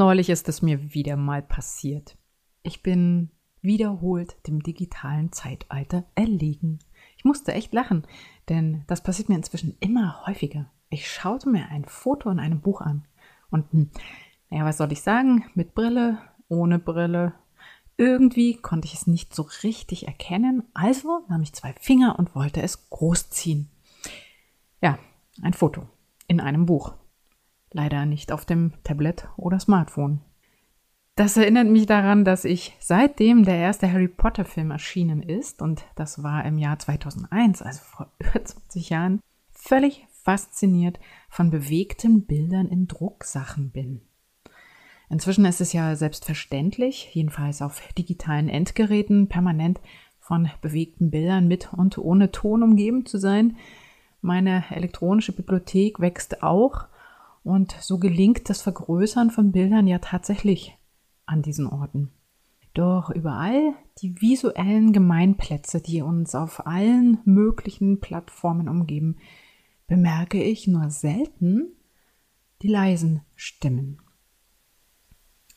neulich ist es mir wieder mal passiert. Ich bin wiederholt dem digitalen Zeitalter erlegen. Ich musste echt lachen, denn das passiert mir inzwischen immer häufiger. Ich schaute mir ein Foto in einem Buch an und, hm, naja, was soll ich sagen? Mit Brille, ohne Brille. Irgendwie konnte ich es nicht so richtig erkennen, also nahm ich zwei Finger und wollte es großziehen. Ja, ein Foto in einem Buch. Leider nicht auf dem Tablet oder Smartphone. Das erinnert mich daran, dass ich seitdem der erste Harry Potter Film erschienen ist, und das war im Jahr 2001, also vor über 20 Jahren, völlig fasziniert von bewegten Bildern in Drucksachen bin. Inzwischen ist es ja selbstverständlich, jedenfalls auf digitalen Endgeräten, permanent von bewegten Bildern mit und ohne Ton umgeben zu sein. Meine elektronische Bibliothek wächst auch und so gelingt das Vergrößern von Bildern ja tatsächlich an diesen Orten. Doch überall die visuellen Gemeinplätze, die uns auf allen möglichen Plattformen umgeben, bemerke ich nur selten die leisen Stimmen.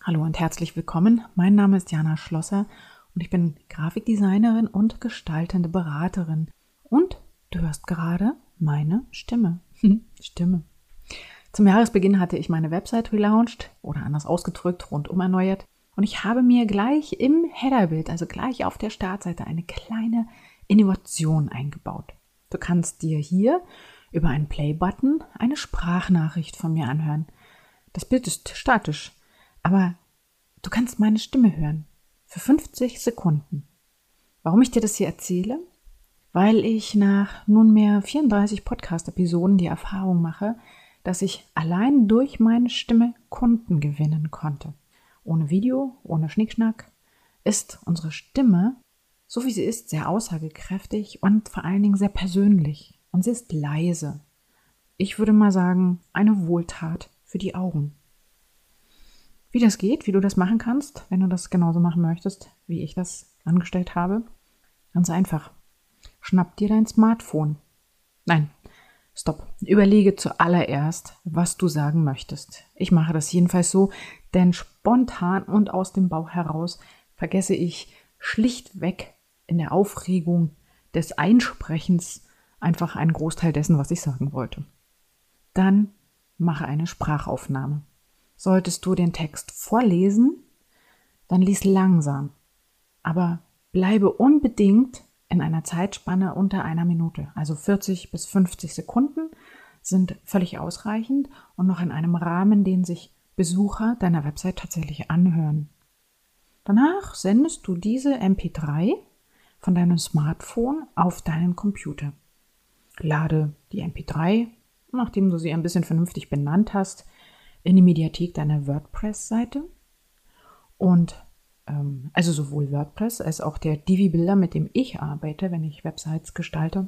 Hallo und herzlich willkommen. Mein Name ist Jana Schlosser und ich bin Grafikdesignerin und gestaltende Beraterin. Und du hörst gerade meine Stimme. Stimme. Zum Jahresbeginn hatte ich meine Website relaunched oder anders ausgedrückt rundum erneuert und ich habe mir gleich im Headerbild, also gleich auf der Startseite, eine kleine Innovation eingebaut. Du kannst dir hier über einen Play-Button eine Sprachnachricht von mir anhören. Das Bild ist statisch. Aber du kannst meine Stimme hören. Für 50 Sekunden. Warum ich dir das hier erzähle? Weil ich nach nunmehr 34 Podcast-Episoden die Erfahrung mache, dass ich allein durch meine Stimme Kunden gewinnen konnte. Ohne Video, ohne Schnickschnack ist unsere Stimme, so wie sie ist, sehr aussagekräftig und vor allen Dingen sehr persönlich. Und sie ist leise. Ich würde mal sagen, eine Wohltat für die Augen. Wie das geht, wie du das machen kannst, wenn du das genauso machen möchtest, wie ich das angestellt habe. Ganz einfach. Schnapp dir dein Smartphone. Nein, stopp. Überlege zuallererst, was du sagen möchtest. Ich mache das jedenfalls so, denn spontan und aus dem Bauch heraus vergesse ich schlichtweg in der Aufregung des Einsprechens einfach einen Großteil dessen, was ich sagen wollte. Dann mache eine Sprachaufnahme. Solltest du den Text vorlesen, dann lies langsam, aber bleibe unbedingt in einer Zeitspanne unter einer Minute, also 40 bis 50 Sekunden sind völlig ausreichend und noch in einem Rahmen, den sich Besucher deiner Website tatsächlich anhören. Danach sendest du diese MP3 von deinem Smartphone auf deinen Computer. Lade die MP3, nachdem du sie ein bisschen vernünftig benannt hast, in die Mediathek deiner WordPress-Seite. Und ähm, also sowohl WordPress als auch der Divi-Bilder, mit dem ich arbeite, wenn ich Websites gestalte,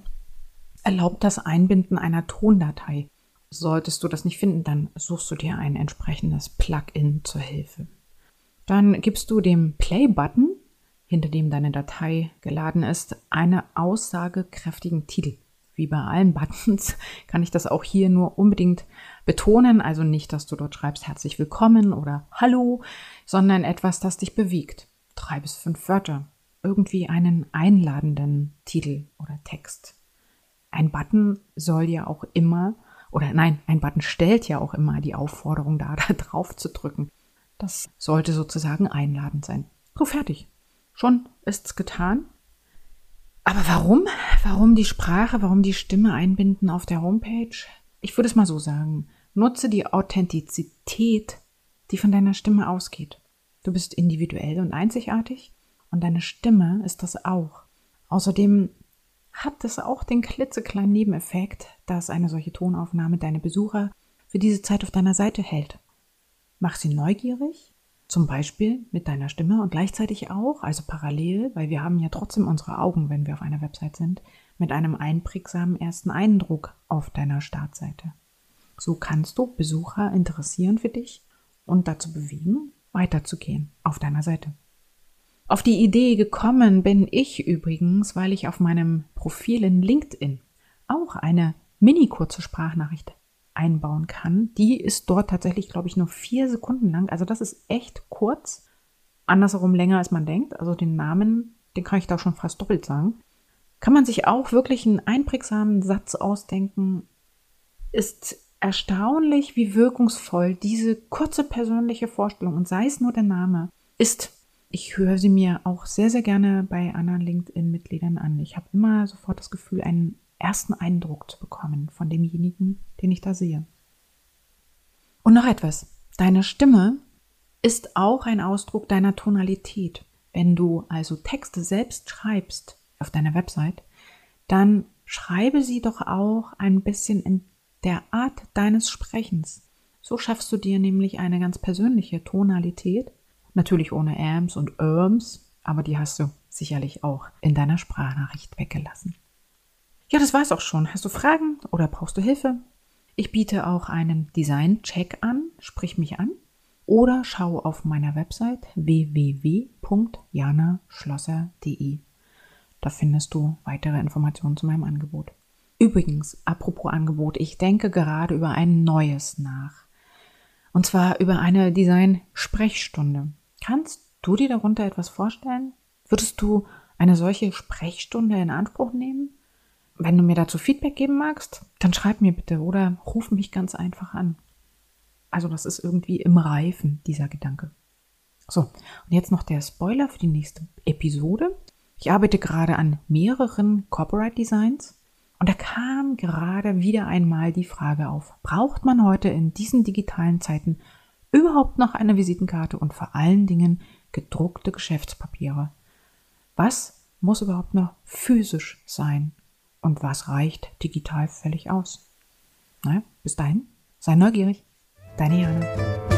erlaubt das Einbinden einer Tondatei. Solltest du das nicht finden, dann suchst du dir ein entsprechendes Plugin zur Hilfe. Dann gibst du dem Play-Button, hinter dem deine Datei geladen ist, einen aussagekräftigen Titel wie bei allen Buttons kann ich das auch hier nur unbedingt betonen. Also nicht, dass du dort schreibst herzlich willkommen oder hallo, sondern etwas, das dich bewegt. Drei bis fünf Wörter. Irgendwie einen einladenden Titel oder Text. Ein Button soll ja auch immer, oder nein, ein Button stellt ja auch immer die Aufforderung dar, da drauf zu drücken. Das sollte sozusagen einladend sein. So fertig. Schon ist's getan aber warum? Warum die Sprache, warum die Stimme einbinden auf der Homepage? Ich würde es mal so sagen. Nutze die Authentizität, die von deiner Stimme ausgeht. Du bist individuell und einzigartig und deine Stimme ist das auch. Außerdem hat es auch den klitzekleinen Nebeneffekt, dass eine solche Tonaufnahme deine Besucher für diese Zeit auf deiner Seite hält. Mach sie neugierig zum Beispiel mit deiner Stimme und gleichzeitig auch, also parallel, weil wir haben ja trotzdem unsere Augen, wenn wir auf einer Website sind, mit einem einprägsamen ersten Eindruck auf deiner Startseite. So kannst du Besucher interessieren für dich und dazu bewegen, weiterzugehen auf deiner Seite. Auf die Idee gekommen bin ich übrigens, weil ich auf meinem Profil in LinkedIn auch eine mini kurze Sprachnachricht einbauen kann. Die ist dort tatsächlich, glaube ich, nur vier Sekunden lang. Also das ist echt kurz. Andersherum länger, als man denkt. Also den Namen, den kann ich da schon fast doppelt sagen. Kann man sich auch wirklich einen einprägsamen Satz ausdenken. Ist erstaunlich, wie wirkungsvoll diese kurze persönliche Vorstellung und sei es nur der Name ist. Ich höre sie mir auch sehr, sehr gerne bei anderen LinkedIn-Mitgliedern an. Ich habe immer sofort das Gefühl, einen ersten Eindruck zu bekommen von demjenigen, den ich da sehe. Und noch etwas. Deine Stimme ist auch ein Ausdruck deiner Tonalität. Wenn du also Texte selbst schreibst auf deiner Website, dann schreibe sie doch auch ein bisschen in der Art deines Sprechens. So schaffst du dir nämlich eine ganz persönliche Tonalität, natürlich ohne Ams und Irms, aber die hast du sicherlich auch in deiner Sprachnachricht weggelassen. Ja, das war's auch schon. Hast du Fragen oder brauchst du Hilfe? Ich biete auch einen Design-Check an, sprich mich an oder schau auf meiner Website www.janaschlosser.de. Da findest du weitere Informationen zu meinem Angebot. Übrigens, apropos Angebot, ich denke gerade über ein neues nach. Und zwar über eine Design-Sprechstunde. Kannst du dir darunter etwas vorstellen? Würdest du eine solche Sprechstunde in Anspruch nehmen? Wenn du mir dazu Feedback geben magst, dann schreib mir bitte oder ruf mich ganz einfach an. Also das ist irgendwie im Reifen, dieser Gedanke. So, und jetzt noch der Spoiler für die nächste Episode. Ich arbeite gerade an mehreren Corporate Designs und da kam gerade wieder einmal die Frage auf, braucht man heute in diesen digitalen Zeiten überhaupt noch eine Visitenkarte und vor allen Dingen gedruckte Geschäftspapiere? Was muss überhaupt noch physisch sein? und was reicht digital völlig aus. Na, bis dahin, sei neugierig. Deine Jana.